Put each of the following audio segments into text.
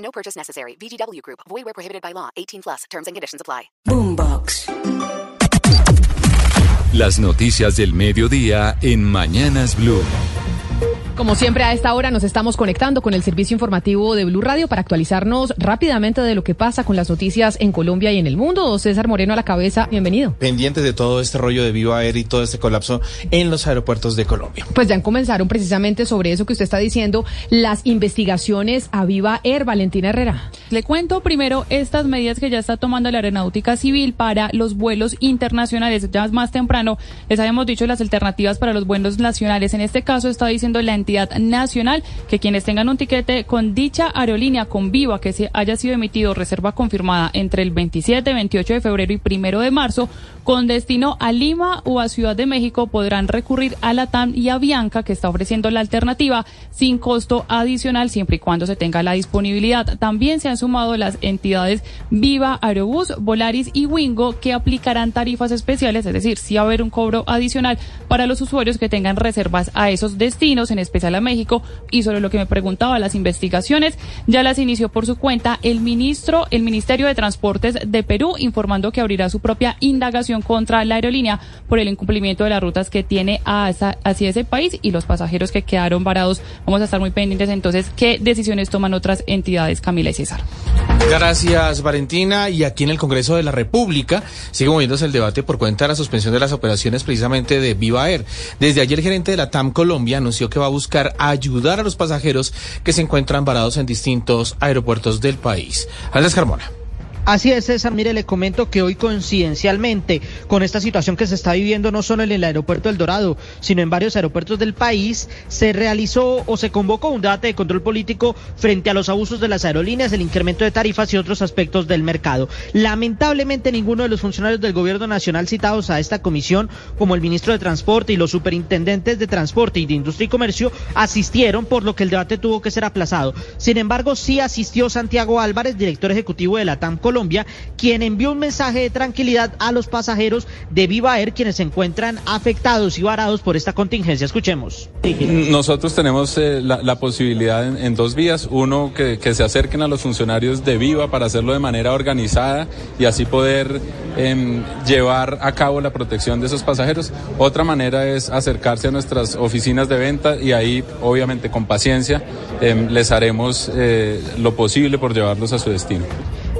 No purchase necessary. VGW Group. Void where prohibited by law. 18 plus. Terms and conditions apply. Boombox. Las noticias del mediodía en Mañanas Blue. Como siempre a esta hora nos estamos conectando con el servicio informativo de Blue Radio para actualizarnos rápidamente de lo que pasa con las noticias en Colombia y en el mundo. César Moreno a la cabeza, bienvenido. Pendientes de todo este rollo de Viva Air y todo este colapso en los aeropuertos de Colombia. Pues ya comenzaron precisamente sobre eso que usted está diciendo, las investigaciones a Viva Air, Valentina Herrera. Le cuento primero estas medidas que ya está tomando la Aeronáutica Civil para los vuelos internacionales. Ya más temprano les habíamos dicho las alternativas para los vuelos nacionales. En este caso está diciendo la entidad nacional que quienes tengan un tiquete con dicha aerolínea con Viva que haya sido emitido reserva confirmada entre el 27, 28 de febrero y primero de marzo con destino a Lima o a Ciudad de México podrán recurrir a la TAM y a Bianca que está ofreciendo la alternativa sin costo adicional siempre y cuando se tenga la disponibilidad. También se han sumado las entidades Viva, Aerobús, Volaris y Wingo que aplicarán tarifas especiales, es decir, si va a haber un cobro adicional para los usuarios que tengan reservas a esos destinos, en especial a México. Y sobre lo que me preguntaba, las investigaciones ya las inició por su cuenta el ministro, el Ministerio de Transportes de Perú, informando que abrirá su propia indagación contra la aerolínea por el incumplimiento de las rutas que tiene hacia ese país y los pasajeros que quedaron varados. Vamos a estar muy pendientes entonces qué decisiones toman otras entidades, Camila y César. Gracias, Valentina. Y aquí en el Congreso de la República sigue moviéndose el debate por cuenta de la suspensión de las operaciones precisamente de Viva Air. Desde ayer el gerente de la TAM Colombia anunció que va a buscar ayudar a los pasajeros que se encuentran varados en distintos aeropuertos del país. Andrés Carmona. Así es, César. Mire, le comento que hoy coincidencialmente con esta situación que se está viviendo no solo en el aeropuerto del Dorado, sino en varios aeropuertos del país, se realizó o se convocó un debate de control político frente a los abusos de las aerolíneas, el incremento de tarifas y otros aspectos del mercado. Lamentablemente ninguno de los funcionarios del gobierno nacional citados a esta comisión, como el ministro de Transporte y los superintendentes de Transporte y de Industria y Comercio, asistieron, por lo que el debate tuvo que ser aplazado. Sin embargo, sí asistió Santiago Álvarez, director ejecutivo de la TAM Colombia, quien envió un mensaje de tranquilidad a los pasajeros de Viva Air quienes se encuentran afectados y varados por esta contingencia. Escuchemos. Nosotros tenemos eh, la, posibilidad en, dos vías. Uno, que, se acerquen a los funcionarios de Viva para hacerlo de manera organizada y así poder eh, llevar a cabo la protección de esos pasajeros. Otra manera es acercarse a nuestras oficinas de venta y ahí, obviamente, con paciencia, eh, les haremos eh, lo posible por llevarlos a su destino.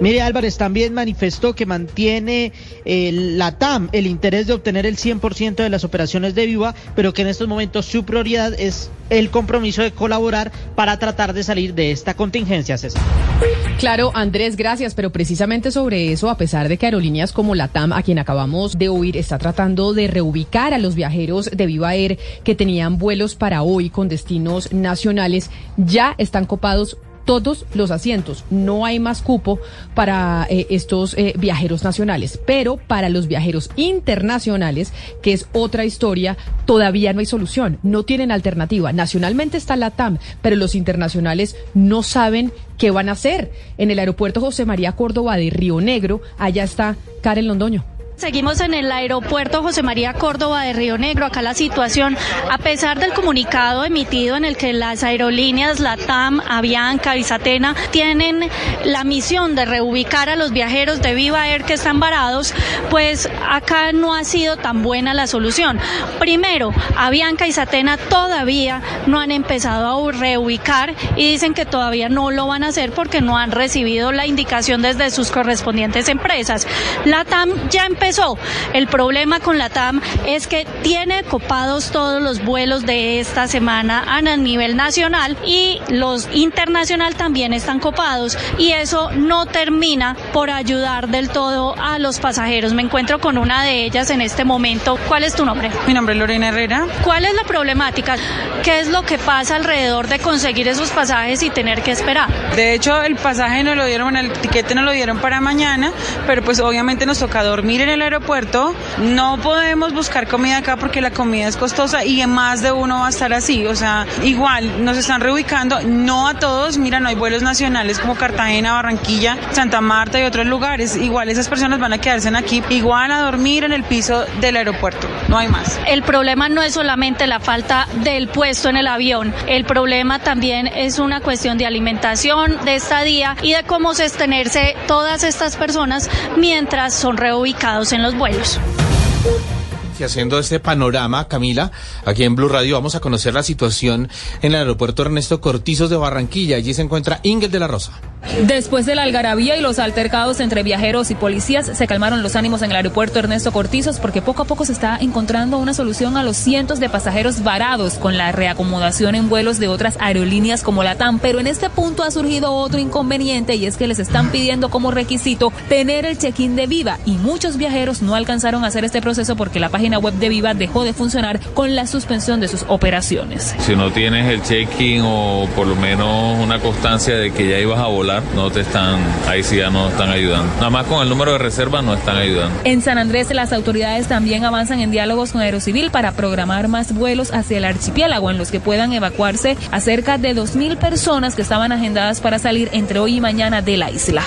Mire Álvarez también manifestó que mantiene eh, la TAM el interés de obtener el 100% de las operaciones de Viva, pero que en estos momentos su prioridad es el compromiso de colaborar para tratar de salir de esta contingencia, César. Claro, Andrés, gracias, pero precisamente sobre eso, a pesar de que aerolíneas como la TAM, a quien acabamos de oír, está tratando de reubicar a los viajeros de Viva Air que tenían vuelos para hoy con destinos nacionales, ya están copados todos los asientos. No hay más cupo para eh, estos eh, viajeros nacionales, pero para los viajeros internacionales, que es otra historia, todavía no hay solución, no tienen alternativa. Nacionalmente está la TAM, pero los internacionales no saben qué van a hacer. En el aeropuerto José María Córdoba de Río Negro, allá está Karen Londoño. Seguimos en el aeropuerto José María Córdoba de Río Negro. Acá la situación, a pesar del comunicado emitido en el que las aerolíneas, la TAM, Avianca, Visatena, tienen la misión de reubicar a los viajeros de Viva Air que están varados, pues acá no ha sido tan buena la solución. Primero, Avianca y Satena todavía no han empezado a reubicar y dicen que todavía no lo van a hacer porque no han recibido la indicación desde sus correspondientes empresas. La TAM ya empezó empezó. El problema con la TAM es que tiene copados todos los vuelos de esta semana a nivel nacional y los internacional también están copados y eso no termina por ayudar del todo a los pasajeros. Me encuentro con una de ellas en este momento. ¿Cuál es tu nombre? Mi nombre es Lorena Herrera. ¿Cuál es la problemática? ¿Qué es lo que pasa alrededor de conseguir esos pasajes y tener que esperar? De hecho, el pasaje no lo dieron, el tiquete no lo dieron para mañana, pero pues obviamente nos toca dormir en el aeropuerto. No podemos buscar comida acá porque la comida es costosa y más de uno va a estar así. O sea, igual nos están reubicando, no a todos. Mira, no hay vuelos nacionales como Cartagena, Barranquilla, Santa Marta y otros lugares. Igual esas personas van a quedarse aquí, igual a dormir en el piso del aeropuerto. No hay más. El problema no es solamente la falta del puesto en el avión. El problema también es una cuestión de alimentación, de estadía y de cómo sostenerse todas estas personas mientras son reubicados en los vuelos. Y haciendo este panorama, Camila, aquí en Blue Radio vamos a conocer la situación en el aeropuerto Ernesto Cortizos de Barranquilla. Allí se encuentra Ingel de la Rosa. Después de la algarabía y los altercados entre viajeros y policías, se calmaron los ánimos en el aeropuerto Ernesto Cortizos porque poco a poco se está encontrando una solución a los cientos de pasajeros varados con la reacomodación en vuelos de otras aerolíneas como la TAM. Pero en este punto ha surgido otro inconveniente y es que les están pidiendo como requisito tener el check-in de Viva y muchos viajeros no alcanzaron a hacer este proceso porque la página web de Viva dejó de funcionar con la suspensión de sus operaciones. Si no tienes el check-in o por lo menos una constancia de que ya ibas a volar, no te están, ahí sí ya no están ayudando. Nada más con el número de reserva no están ayudando. En San Andrés las autoridades también avanzan en diálogos con Aerocivil para programar más vuelos hacia el archipiélago en los que puedan evacuarse a cerca de 2.000 personas que estaban agendadas para salir entre hoy y mañana de la isla.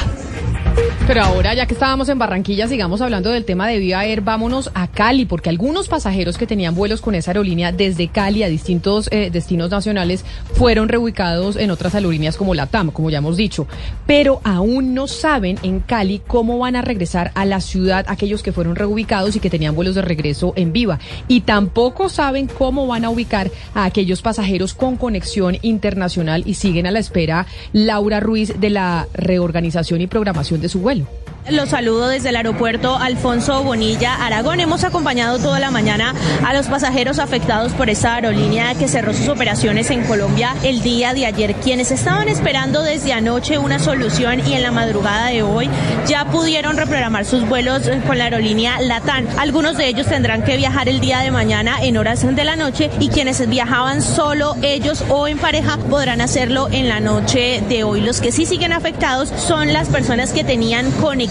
Pero ahora, ya que estábamos en Barranquilla, sigamos hablando del tema de Viva Air. Vámonos a Cali, porque algunos pasajeros que tenían vuelos con esa aerolínea desde Cali a distintos eh, destinos nacionales fueron reubicados en otras aerolíneas como la TAM, como ya hemos dicho. Pero aún no saben en Cali cómo van a regresar a la ciudad aquellos que fueron reubicados y que tenían vuelos de regreso en Viva. Y tampoco saben cómo van a ubicar a aquellos pasajeros con conexión internacional y siguen a la espera Laura Ruiz de la reorganización y programación de su vuelo. Los saludo desde el aeropuerto Alfonso Bonilla, Aragón. Hemos acompañado toda la mañana a los pasajeros afectados por esta aerolínea que cerró sus operaciones en Colombia el día de ayer, quienes estaban esperando desde anoche una solución y en la madrugada de hoy ya pudieron reprogramar sus vuelos con la aerolínea Latam. Algunos de ellos tendrán que viajar el día de mañana en horas de la noche y quienes viajaban solo ellos o en pareja podrán hacerlo en la noche de hoy. Los que sí siguen afectados son las personas que tenían conexión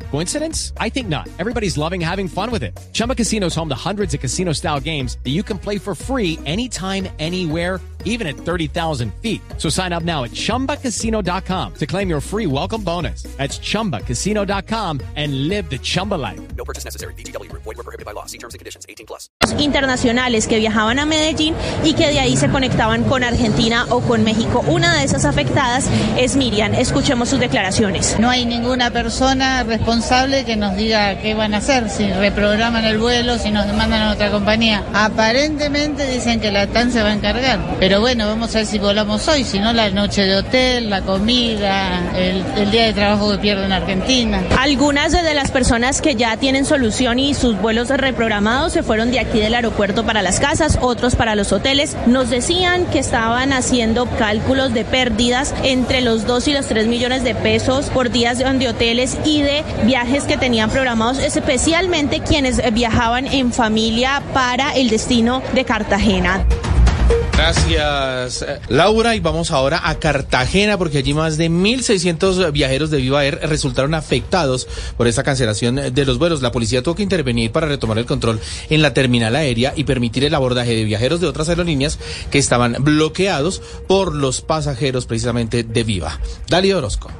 Coincidence? I think not. Everybody's loving having fun with it. Chumba Casino is home to hundreds of casino style games that you can play for free anytime, anywhere even at 30,000 feet. So sign up now at ChumbaCasino.com to claim your free welcome bonus. That's ChumbaCasino.com and live the Chumba life. No purchase necessary. BGW. Void were prohibited by law. See terms and conditions. 18 plus. Internacionales que viajaban a Medellín y que de ahí se conectaban con Argentina o con México. Una de esas afectadas es Miriam. Escuchemos sus declaraciones. No hay ninguna persona responsable que nos diga qué van a hacer, si reprograman el vuelo, si nos demandan a otra compañía. Aparentemente dicen que la TAN se va a encargar. Pero bueno, vamos a ver si volamos hoy, si no la noche de hotel, la comida, el, el, día de trabajo que pierdo en Argentina. Algunas de las personas que ya tienen solución y sus vuelos reprogramados se fueron de aquí del aeropuerto para las casas, otros para los hoteles. Nos decían que estaban haciendo cálculos de pérdidas entre los 2 y los 3 millones de pesos por días de hoteles y de viajes que tenían programados, especialmente quienes viajaban en familia para el destino de Cartagena. Gracias, Laura. Y vamos ahora a Cartagena, porque allí más de 1.600 viajeros de Viva Air resultaron afectados por esta cancelación de los vuelos. La policía tuvo que intervenir para retomar el control en la terminal aérea y permitir el abordaje de viajeros de otras aerolíneas que estaban bloqueados por los pasajeros precisamente de Viva. Dali Orozco.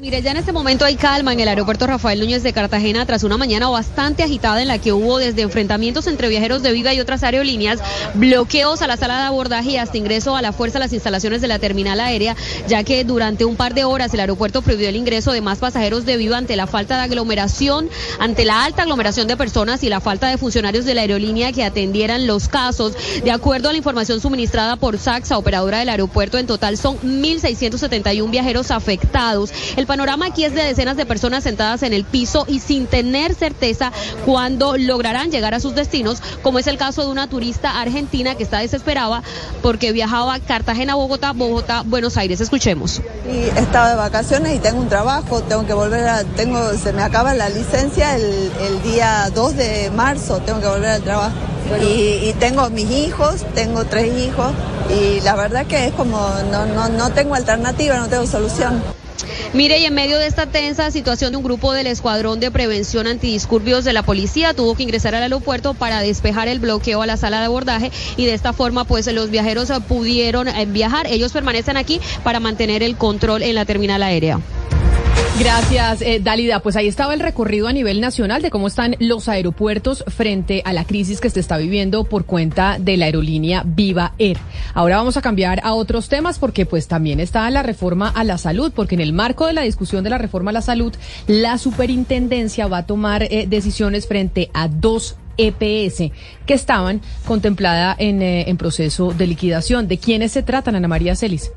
Mire, ya en este momento hay calma en el aeropuerto Rafael Núñez de Cartagena tras una mañana bastante agitada en la que hubo desde enfrentamientos entre viajeros de Viva y otras aerolíneas, bloqueos a la sala de abordaje y hasta ingreso a la fuerza a las instalaciones de la terminal aérea, ya que durante un par de horas el aeropuerto prohibió el ingreso de más pasajeros de Viva ante la falta de aglomeración, ante la alta aglomeración de personas y la falta de funcionarios de la aerolínea que atendieran los casos. De acuerdo a la información suministrada por SACSA, operadora del aeropuerto, en total son 1.671 viajeros afectados. Panorama aquí es de decenas de personas sentadas en el piso y sin tener certeza cuándo lograrán llegar a sus destinos, como es el caso de una turista argentina que está desesperada porque viajaba Cartagena-Bogotá, Bogotá-Buenos Aires. Escuchemos. Y estaba de vacaciones y tengo un trabajo, tengo que volver a, tengo, se me acaba la licencia el, el día 2 de marzo, tengo que volver al trabajo. Y, y, tengo mis hijos, tengo tres hijos y la verdad que es como no, no, no tengo alternativa, no tengo solución. Mire, y en medio de esta tensa situación, un grupo del Escuadrón de Prevención Antidisturbios de la policía tuvo que ingresar al aeropuerto para despejar el bloqueo a la sala de abordaje y de esta forma pues los viajeros pudieron eh, viajar. Ellos permanecen aquí para mantener el control en la terminal aérea. Gracias, eh, Dalida. Pues ahí estaba el recorrido a nivel nacional de cómo están los aeropuertos frente a la crisis que se está viviendo por cuenta de la aerolínea Viva Air. Ahora vamos a cambiar a otros temas porque pues también está la reforma a la salud, porque en el marco de la discusión de la reforma a la salud, la superintendencia va a tomar eh, decisiones frente a dos EPS que estaban contemplada eh, en proceso de liquidación. ¿De quiénes se tratan, Ana María Celis?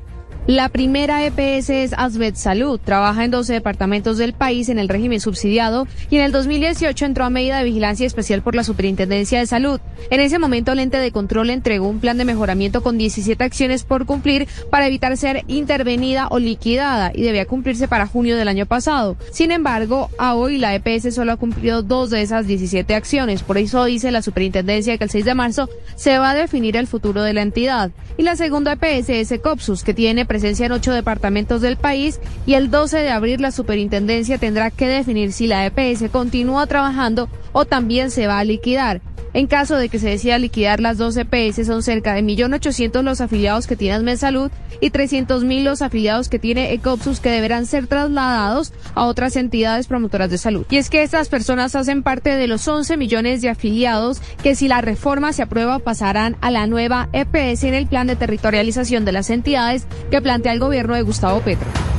La primera EPS es Asbet Salud. Trabaja en 12 departamentos del país en el régimen subsidiado y en el 2018 entró a medida de vigilancia especial por la Superintendencia de Salud. En ese momento, el ente de control entregó un plan de mejoramiento con 17 acciones por cumplir para evitar ser intervenida o liquidada y debía cumplirse para junio del año pasado. Sin embargo, a hoy la EPS solo ha cumplido dos de esas 17 acciones. Por eso dice la Superintendencia que el 6 de marzo se va a definir el futuro de la entidad. Y la segunda EPS es Ecopsus, que tiene presencia en ocho departamentos del país y el 12 de abril la superintendencia tendrá que definir si la EPS continúa trabajando o también se va a liquidar. En caso de que se decida liquidar las dos EPS, son cerca de 1.800.000 los afiliados que tiene Asmed Salud y 300.000 los afiliados que tiene Ecopsus que deberán ser trasladados a otras entidades promotoras de salud. Y es que estas personas hacen parte de los 11 millones de afiliados que si la reforma se aprueba pasarán a la nueva EPS en el plan de territorialización de las entidades que plantea el gobierno de Gustavo Petro.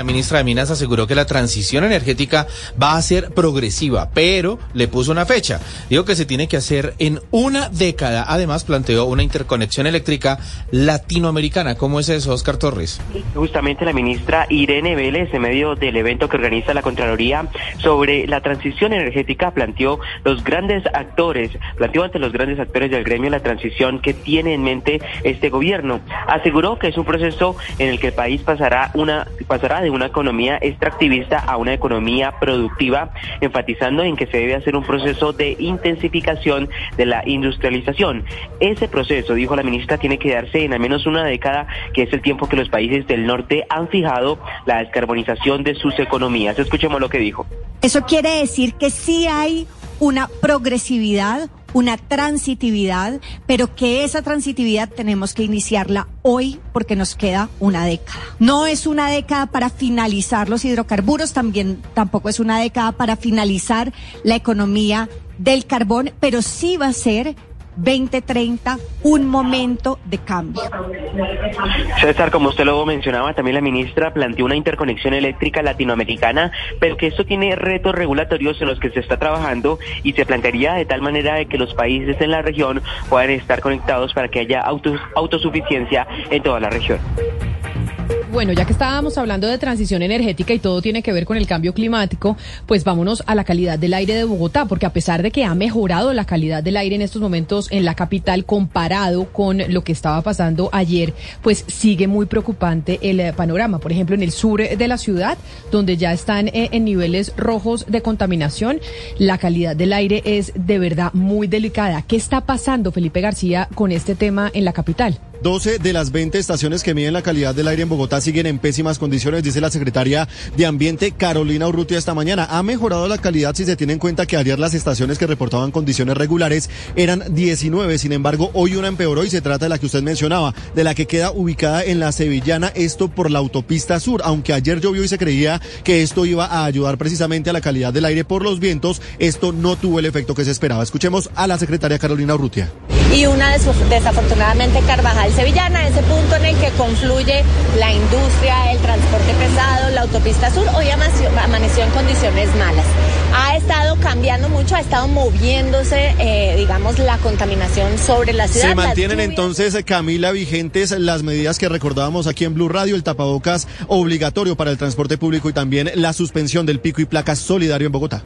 La ministra de Minas aseguró que la transición energética va a ser progresiva, pero le puso una fecha. Dijo que se tiene que hacer en una década. Además, planteó una interconexión eléctrica latinoamericana. ¿Cómo es eso, Oscar Torres? Justamente la ministra Irene Vélez, en medio del evento que organiza la Contraloría sobre la transición energética, planteó los grandes actores, planteó ante los grandes actores del gremio la transición que tiene en mente este gobierno. Aseguró que es un proceso en el que el país pasará una pasará de una economía extractivista a una economía productiva, enfatizando en que se debe hacer un proceso de intensificación de la industrialización. Ese proceso, dijo la ministra, tiene que darse en al menos una década, que es el tiempo que los países del norte han fijado la descarbonización de sus economías. Escuchemos lo que dijo. Eso quiere decir que sí hay una progresividad, una transitividad, pero que esa transitividad tenemos que iniciarla hoy porque nos queda una década. No es una década para finalizar los hidrocarburos, también tampoco es una década para finalizar la economía del carbón, pero sí va a ser 2030 un momento de cambio. César, como usted lo mencionaba, también la ministra planteó una interconexión eléctrica latinoamericana, pero que esto tiene retos regulatorios en los que se está trabajando y se plantearía de tal manera de que los países en la región puedan estar conectados para que haya autosuficiencia en toda la región. Bueno, ya que estábamos hablando de transición energética y todo tiene que ver con el cambio climático, pues vámonos a la calidad del aire de Bogotá, porque a pesar de que ha mejorado la calidad del aire en estos momentos en la capital comparado con lo que estaba pasando ayer, pues sigue muy preocupante el eh, panorama. Por ejemplo, en el sur de la ciudad, donde ya están eh, en niveles rojos de contaminación, la calidad del aire es de verdad muy delicada. ¿Qué está pasando, Felipe García, con este tema en la capital? 12 de las 20 estaciones que miden la calidad del aire en Bogotá siguen en pésimas condiciones, dice la secretaria de Ambiente Carolina Urrutia esta mañana. Ha mejorado la calidad si se tiene en cuenta que ayer las estaciones que reportaban condiciones regulares eran 19. Sin embargo, hoy una empeoró y se trata de la que usted mencionaba, de la que queda ubicada en la Sevillana, esto por la autopista sur. Aunque ayer llovió y se creía que esto iba a ayudar precisamente a la calidad del aire por los vientos, esto no tuvo el efecto que se esperaba. Escuchemos a la secretaria Carolina Urrutia. Y una desafortunadamente Carvajal Sevillana, ese punto en el que confluye la industria, el transporte pesado, la autopista sur, hoy amaneció en condiciones malas. Ha estado cambiando mucho, ha estado moviéndose, eh, digamos, la contaminación sobre la ciudad. Se mantienen entonces, Camila, vigentes las medidas que recordábamos aquí en Blue Radio, el tapabocas obligatorio para el transporte público y también la suspensión del pico y placa solidario en Bogotá.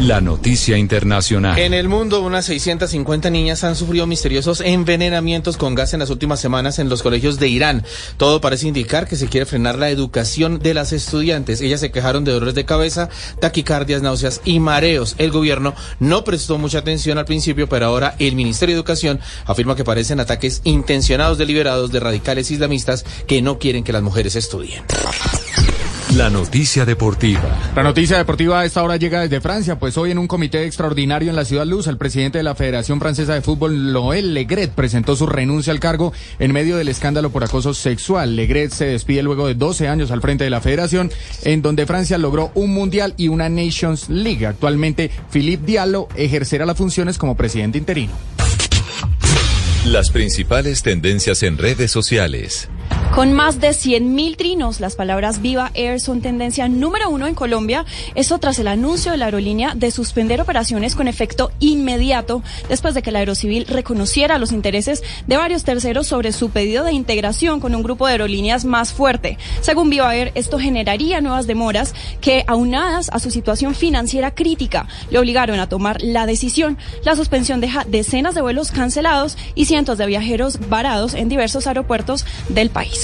La noticia internacional. En el mundo, unas 650 niñas han sufrido misteriosos envenenamientos con gas en las últimas semanas en los colegios de Irán. Todo parece indicar que se quiere frenar la educación de las estudiantes. Ellas se quejaron de dolores de cabeza, taquicardias, náuseas y mareos. El gobierno no prestó mucha atención al principio, pero ahora el Ministerio de Educación afirma que parecen ataques intencionados deliberados de radicales islamistas que no quieren que las mujeres estudien. La noticia deportiva. La noticia deportiva a esta hora llega desde Francia, pues hoy en un comité extraordinario en la Ciudad Luz, el presidente de la Federación Francesa de Fútbol, Noël Legret, presentó su renuncia al cargo en medio del escándalo por acoso sexual. Legret se despide luego de 12 años al frente de la federación, en donde Francia logró un Mundial y una Nations League. Actualmente, Philippe Diallo ejercerá las funciones como presidente interino. Las principales tendencias en redes sociales. Con más de 100.000 trinos, las palabras Viva Air son tendencia número uno en Colombia. Esto tras el anuncio de la aerolínea de suspender operaciones con efecto inmediato después de que la Aerocivil reconociera los intereses de varios terceros sobre su pedido de integración con un grupo de aerolíneas más fuerte. Según Viva Air, esto generaría nuevas demoras que, aunadas a su situación financiera crítica, le obligaron a tomar la decisión. La suspensión deja decenas de vuelos cancelados y cientos de viajeros varados en diversos aeropuertos del país.